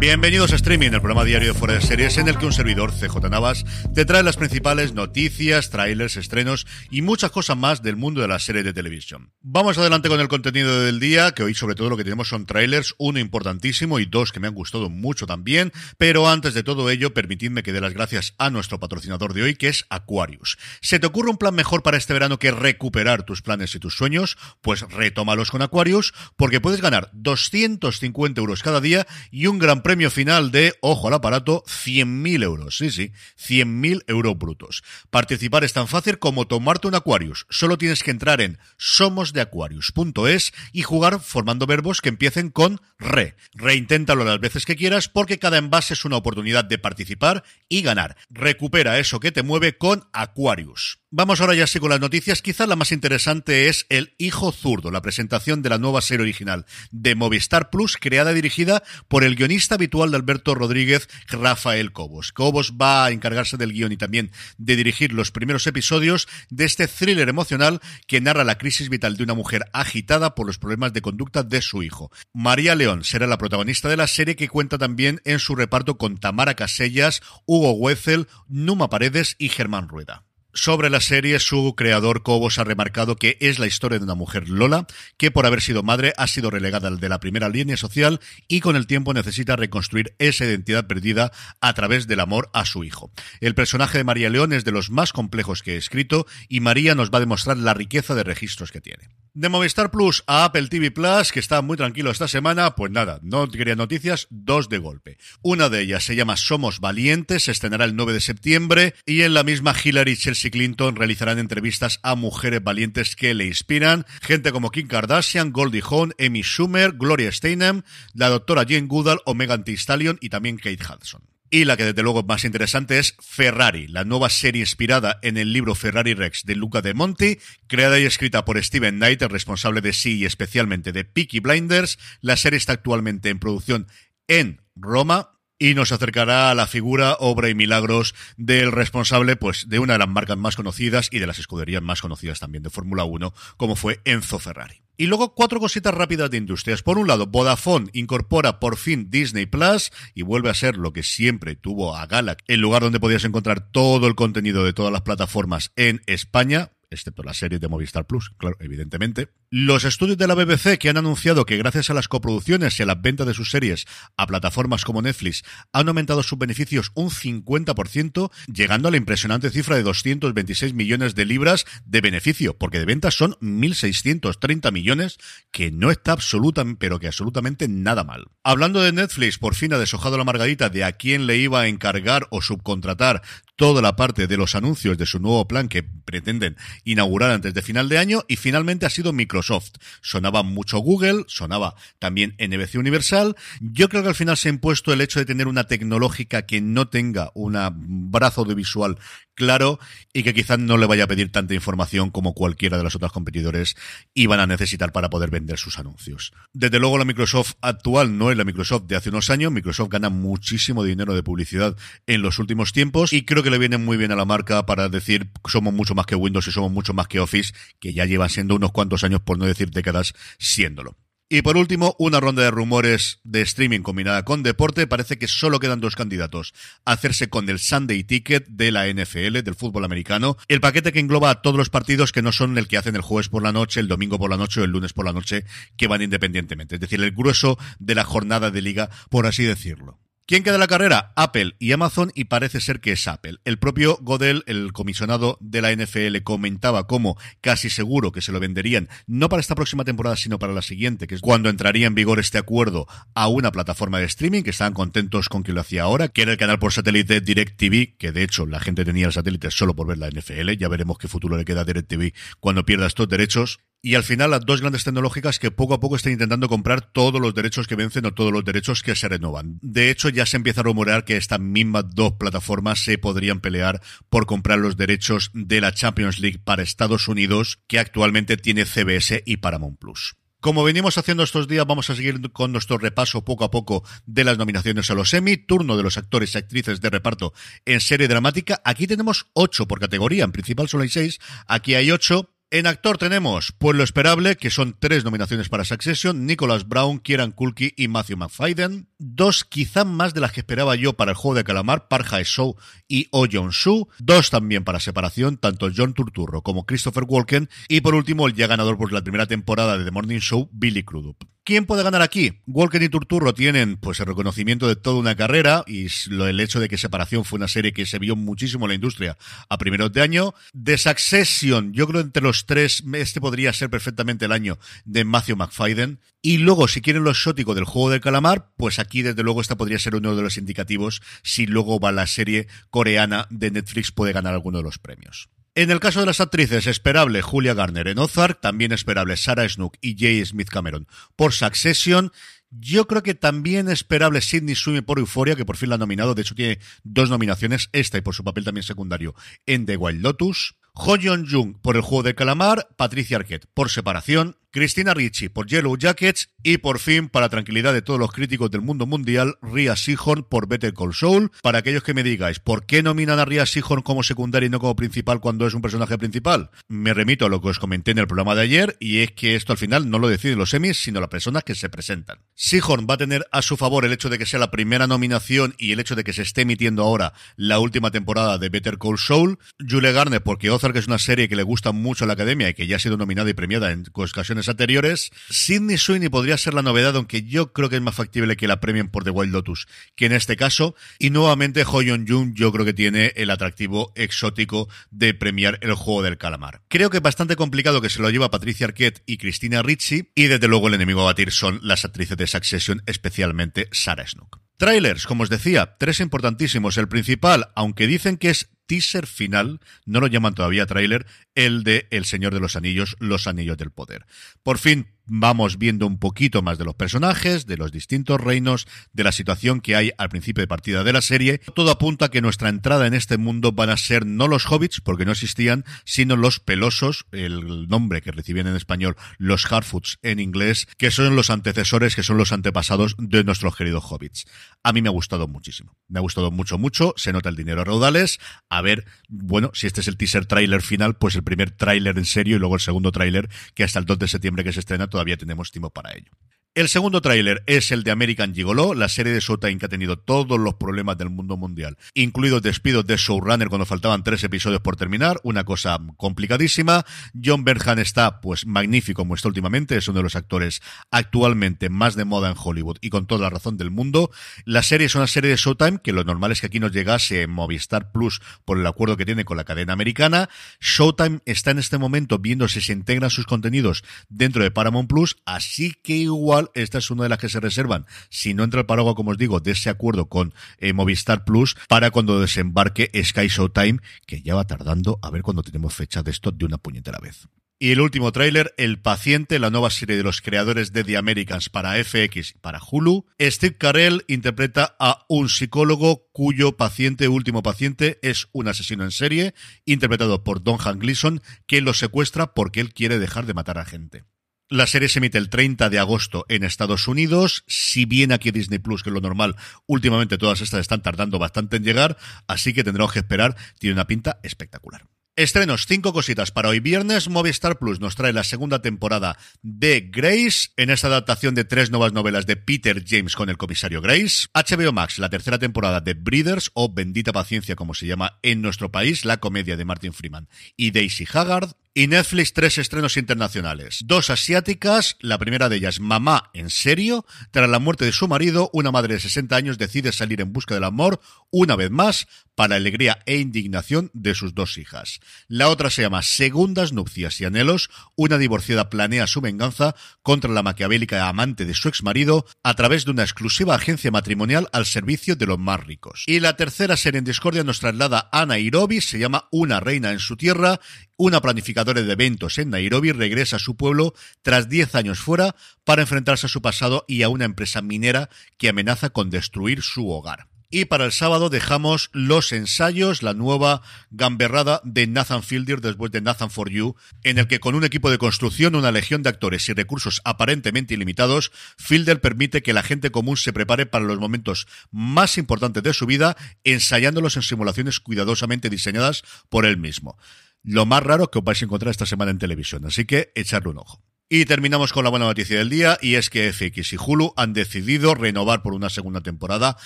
Bienvenidos a Streaming, el programa diario de Fuera de Series en el que un servidor, CJ Navas, te trae las principales noticias, trailers, estrenos y muchas cosas más del mundo de las series de televisión. Vamos adelante con el contenido del día, que hoy sobre todo lo que tenemos son trailers, uno importantísimo y dos que me han gustado mucho también, pero antes de todo ello, permitidme que dé las gracias a nuestro patrocinador de hoy, que es Aquarius. ¿Se te ocurre un plan mejor para este verano que recuperar tus planes y tus sueños? Pues retómalos con Aquarius, porque puedes ganar 250 euros cada día y un gran premio final de, ojo al aparato, 100.000 euros. Sí, sí, 100.000 euros brutos. Participar es tan fácil como tomarte un Aquarius. Solo tienes que entrar en somosdeaquarius.es y jugar formando verbos que empiecen con re. Reinténtalo las veces que quieras porque cada envase es una oportunidad de participar y ganar. Recupera eso que te mueve con Aquarius. Vamos ahora ya sí con las noticias. Quizás la más interesante es El Hijo Zurdo, la presentación de la nueva serie original de Movistar Plus, creada y dirigida por el guionista habitual de Alberto Rodríguez, Rafael Cobos. Cobos va a encargarse del guion y también de dirigir los primeros episodios de este thriller emocional que narra la crisis vital de una mujer agitada por los problemas de conducta de su hijo. María León será la protagonista de la serie que cuenta también en su reparto con Tamara Casellas, Hugo Wetzel, Numa Paredes y Germán Rueda. Sobre la serie, su creador Cobos ha remarcado que es la historia de una mujer Lola, que por haber sido madre ha sido relegada de la primera línea social y con el tiempo necesita reconstruir esa identidad perdida a través del amor a su hijo. El personaje de María León es de los más complejos que he escrito y María nos va a demostrar la riqueza de registros que tiene. De Movistar Plus a Apple TV Plus, que está muy tranquilo esta semana, pues nada, no quería noticias, dos de golpe. Una de ellas se llama Somos Valientes, se estrenará el 9 de septiembre y en la misma Hillary Clinton realizarán entrevistas a mujeres valientes que le inspiran, gente como Kim Kardashian, Goldie Hawn, Amy Schumer, Gloria Steinem, la doctora Jane Goodall o Megan Stallion y también Kate Hudson. Y la que desde luego es más interesante es Ferrari, la nueva serie inspirada en el libro Ferrari Rex de Luca de Monti, creada y escrita por Steven Knight, el responsable de sí y especialmente de Peaky Blinders. La serie está actualmente en producción en Roma, y nos acercará a la figura, obra y milagros del responsable, pues, de una de las marcas más conocidas y de las escuderías más conocidas también de Fórmula 1, como fue Enzo Ferrari. Y luego cuatro cositas rápidas de industrias. Por un lado, Vodafone incorpora por fin Disney Plus y vuelve a ser lo que siempre tuvo a Galac, el lugar donde podías encontrar todo el contenido de todas las plataformas en España excepto la serie de Movistar Plus, claro, evidentemente. Los estudios de la BBC que han anunciado que gracias a las coproducciones y a la venta de sus series a plataformas como Netflix han aumentado sus beneficios un 50%, llegando a la impresionante cifra de 226 millones de libras de beneficio, porque de ventas son 1.630 millones, que no está absolutamente, pero que absolutamente nada mal. Hablando de Netflix, por fin ha deshojado la margarita de a quién le iba a encargar o subcontratar toda la parte de los anuncios de su nuevo plan que pretenden inaugurar antes de final de año y finalmente ha sido Microsoft. Sonaba mucho Google, sonaba también NBC Universal. Yo creo que al final se ha impuesto el hecho de tener una tecnológica que no tenga un brazo de visual claro y que quizás no le vaya a pedir tanta información como cualquiera de los otros competidores iban a necesitar para poder vender sus anuncios. Desde luego la Microsoft actual no es la Microsoft de hace unos años. Microsoft gana muchísimo dinero de publicidad en los últimos tiempos y creo que le viene muy bien a la marca para decir somos mucho más que Windows y somos mucho más que Office, que ya llevan siendo unos cuantos años, por no decir décadas, siéndolo. Y por último, una ronda de rumores de streaming combinada con deporte. Parece que solo quedan dos candidatos hacerse con el Sunday Ticket de la NFL, del fútbol americano. El paquete que engloba a todos los partidos que no son el que hacen el jueves por la noche, el domingo por la noche o el lunes por la noche, que van independientemente. Es decir, el grueso de la jornada de liga, por así decirlo. ¿Quién queda en la carrera? Apple y Amazon y parece ser que es Apple. El propio Godel, el comisionado de la NFL, comentaba como casi seguro que se lo venderían no para esta próxima temporada sino para la siguiente, que es cuando entraría en vigor este acuerdo a una plataforma de streaming que estaban contentos con que lo hacía ahora, que era el canal por satélite DirecTV, que de hecho la gente tenía el satélite solo por ver la NFL. Ya veremos qué futuro le queda a DirecTV cuando pierda estos derechos y al final las dos grandes tecnológicas que poco a poco están intentando comprar todos los derechos que vencen o todos los derechos que se renovan. De hecho, ya se empieza a rumorear que estas mismas dos plataformas se podrían pelear por comprar los derechos de la Champions League para Estados Unidos, que actualmente tiene CBS y Paramount Plus. Como venimos haciendo estos días, vamos a seguir con nuestro repaso poco a poco de las nominaciones a los Emmy, turno de los actores y actrices de reparto en serie dramática. Aquí tenemos ocho por categoría, en principal solo hay seis, aquí hay ocho. En actor tenemos, pues lo esperable, que son tres nominaciones para Succession, Nicholas Brown, Kieran Culkin y Matthew McFadden. Dos, quizá más de las que esperaba yo para el juego de calamar, Parja Show y Oh Jong Soo. Dos también para separación, tanto John Turturro como Christopher Walken. Y por último, el ya ganador por la primera temporada de The Morning Show, Billy Crudup. ¿Quién puede ganar aquí? Walken y Turturro tienen pues el reconocimiento de toda una carrera y lo, el hecho de que Separación fue una serie que se vio muchísimo en la industria a primeros de año. The Succession, yo creo entre los tres, este podría ser perfectamente el año de Matthew McFadden. Y luego, si quieren lo exótico del juego del calamar, pues aquí desde luego esta podría ser uno de los indicativos si luego va la serie coreana de Netflix puede ganar alguno de los premios. En el caso de las actrices, esperable Julia Garner en Ozark, también esperable Sarah Snook y Jay Smith Cameron por Succession. Yo creo que también esperable Sidney Sweeney por Euforia, que por fin la ha nominado. De hecho, tiene dos nominaciones, esta y por su papel también secundario en The Wild Lotus. Ho Jung por el juego de calamar, Patricia Arquette por separación, Cristina Ricci por Yellow Jackets y por fin, para tranquilidad de todos los críticos del mundo mundial, Ria Seahorn por Better Call Saul. Para aquellos que me digáis, ¿por qué nominan a Ria Seahorn como secundaria y no como principal cuando es un personaje principal? Me remito a lo que os comenté en el programa de ayer y es que esto al final no lo deciden los semis, sino las personas que se presentan. Seahorn va a tener a su favor el hecho de que sea la primera nominación y el hecho de que se esté emitiendo ahora la última temporada de Better Call Saul. Julie Garner, porque Ozark es una serie que le gusta mucho a la academia y que ya ha sido nominada y premiada en ocasiones anteriores. Sidney Sweeney podría ser la novedad, aunque yo creo que es más factible que la premien por The Wild Lotus que en este caso. Y nuevamente Ho Jung yo creo que tiene el atractivo exótico de premiar el juego del calamar. Creo que es bastante complicado que se lo lleva Patricia Arquette y Cristina Ricci. Y desde luego el enemigo a batir son las actrices de Succession, especialmente Sarah Snook. Trailers, como os decía, tres importantísimos. El principal, aunque dicen que es teaser final, no lo llaman todavía trailer, el de El Señor de los Anillos, Los Anillos del Poder. Por fin vamos viendo un poquito más de los personajes, de los distintos reinos, de la situación que hay al principio de partida de la serie. Todo apunta a que nuestra entrada en este mundo van a ser no los hobbits, porque no existían, sino los pelosos, el nombre que reciben en español, los Harfoots en inglés, que son los antecesores, que son los antepasados de nuestros queridos hobbits. A mí me ha gustado muchísimo. Me ha gustado mucho, mucho. Se nota el dinero a raudales. A ver, bueno, si este es el teaser trailer final, pues el primer tráiler en serio y luego el segundo tráiler que hasta el 2 de septiembre que se estrena todavía tenemos tiempo para ello. El segundo tráiler es el de American Gigolo, la serie de Showtime que ha tenido todos los problemas del mundo mundial, incluidos despidos de showrunner cuando faltaban tres episodios por terminar, una cosa complicadísima. John Bernhan está, pues, magnífico como está últimamente, es uno de los actores actualmente más de moda en Hollywood y con toda la razón del mundo. La serie es una serie de Showtime que lo normal es que aquí nos llegase en Movistar Plus por el acuerdo que tiene con la cadena americana. Showtime está en este momento viendo si se integran sus contenidos dentro de Paramount Plus, así que igual esta es una de las que se reservan, si no entra el paraguas, como os digo, de ese acuerdo con eh, Movistar Plus, para cuando desembarque Sky Showtime, que ya va tardando a ver cuando tenemos fecha de esto de una puñetera vez. Y el último tráiler, El Paciente, la nueva serie de los creadores de The Americans para FX y para Hulu. Steve Carell interpreta a un psicólogo cuyo paciente, último paciente, es un asesino en serie, interpretado por Don Han Gleason, que lo secuestra porque él quiere dejar de matar a gente. La serie se emite el 30 de agosto en Estados Unidos. Si bien aquí Disney Plus, que es lo normal, últimamente todas estas están tardando bastante en llegar, así que tendremos que esperar. Tiene una pinta espectacular. Estrenos, cinco cositas para hoy viernes. Movistar Plus nos trae la segunda temporada de Grace, en esta adaptación de tres nuevas novelas de Peter James con el comisario Grace. HBO Max, la tercera temporada de Breeders, o Bendita Paciencia, como se llama en nuestro país, la comedia de Martin Freeman y Daisy Haggard. Y Netflix tres estrenos internacionales. Dos asiáticas, la primera de ellas, Mamá, ¿en serio? Tras la muerte de su marido, una madre de 60 años decide salir en busca del amor, una vez más, para alegría e indignación de sus dos hijas. La otra se llama Segundas Nupcias y Anhelos, una divorciada planea su venganza contra la maquiavélica amante de su exmarido a través de una exclusiva agencia matrimonial al servicio de los más ricos. Y la tercera serie en discordia nos traslada a Nairobi, se llama Una reina en su tierra, una planificadora de eventos en Nairobi regresa a su pueblo tras 10 años fuera para enfrentarse a su pasado y a una empresa minera que amenaza con destruir su hogar. Y para el sábado dejamos los ensayos, la nueva gamberrada de Nathan Fielder después de Nathan for You, en el que con un equipo de construcción, una legión de actores y recursos aparentemente ilimitados, Fielder permite que la gente común se prepare para los momentos más importantes de su vida, ensayándolos en simulaciones cuidadosamente diseñadas por él mismo. Lo más raro que os vais a encontrar esta semana en televisión, así que echarle un ojo. Y terminamos con la buena noticia del día, y es que FX y Hulu han decidido renovar por una segunda temporada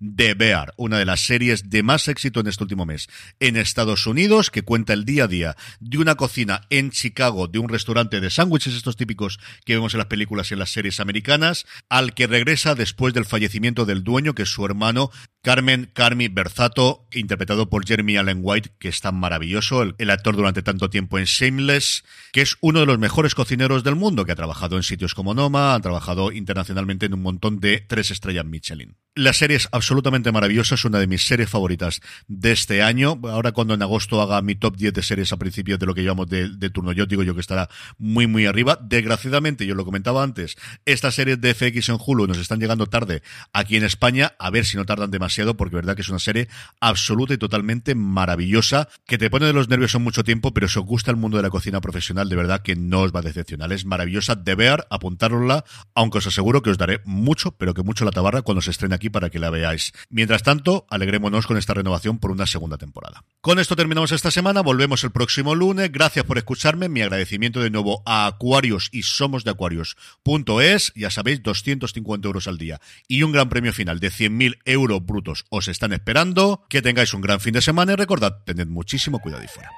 de Bear, una de las series de más éxito en este último mes en Estados Unidos, que cuenta el día a día de una cocina en Chicago, de un restaurante de sándwiches, estos típicos que vemos en las películas y en las series americanas, al que regresa después del fallecimiento del dueño, que es su hermano, Carmen Carmi Berzato, interpretado por Jeremy Allen White, que es tan maravilloso, el, actor durante tanto tiempo en Shameless, que es uno de los mejores cocineros del mundo que ha trabajado en sitios como Noma, ha trabajado internacionalmente en un montón de tres estrellas Michelin. La serie es absolutamente maravillosa, es una de mis series favoritas de este año. Ahora cuando en agosto haga mi top 10 de series a principios de lo que llevamos de, de turno, yo digo yo que estará muy muy arriba. Desgraciadamente, yo lo comentaba antes, estas series de FX en Hulu nos están llegando tarde aquí en España, a ver si no tardan demasiado, porque verdad que es una serie absoluta y totalmente maravillosa, que te pone de los nervios en mucho tiempo, pero si os gusta el mundo de la cocina profesional, de verdad que no os va a decepcionar. Es maravillosa de ver, apuntárosla, aunque os aseguro que os daré mucho, pero que mucho la tabarra cuando se estrene aquí para que la veáis. Mientras tanto, alegrémonos con esta renovación por una segunda temporada. Con esto terminamos esta semana, volvemos el próximo lunes. Gracias por escucharme, mi agradecimiento de nuevo a Acuarios y Somos de Acuarios.es, ya sabéis, 250 euros al día y un gran premio final de 100.000 euros brutos os están esperando. Que tengáis un gran fin de semana y recordad, tened muchísimo cuidado y fuera.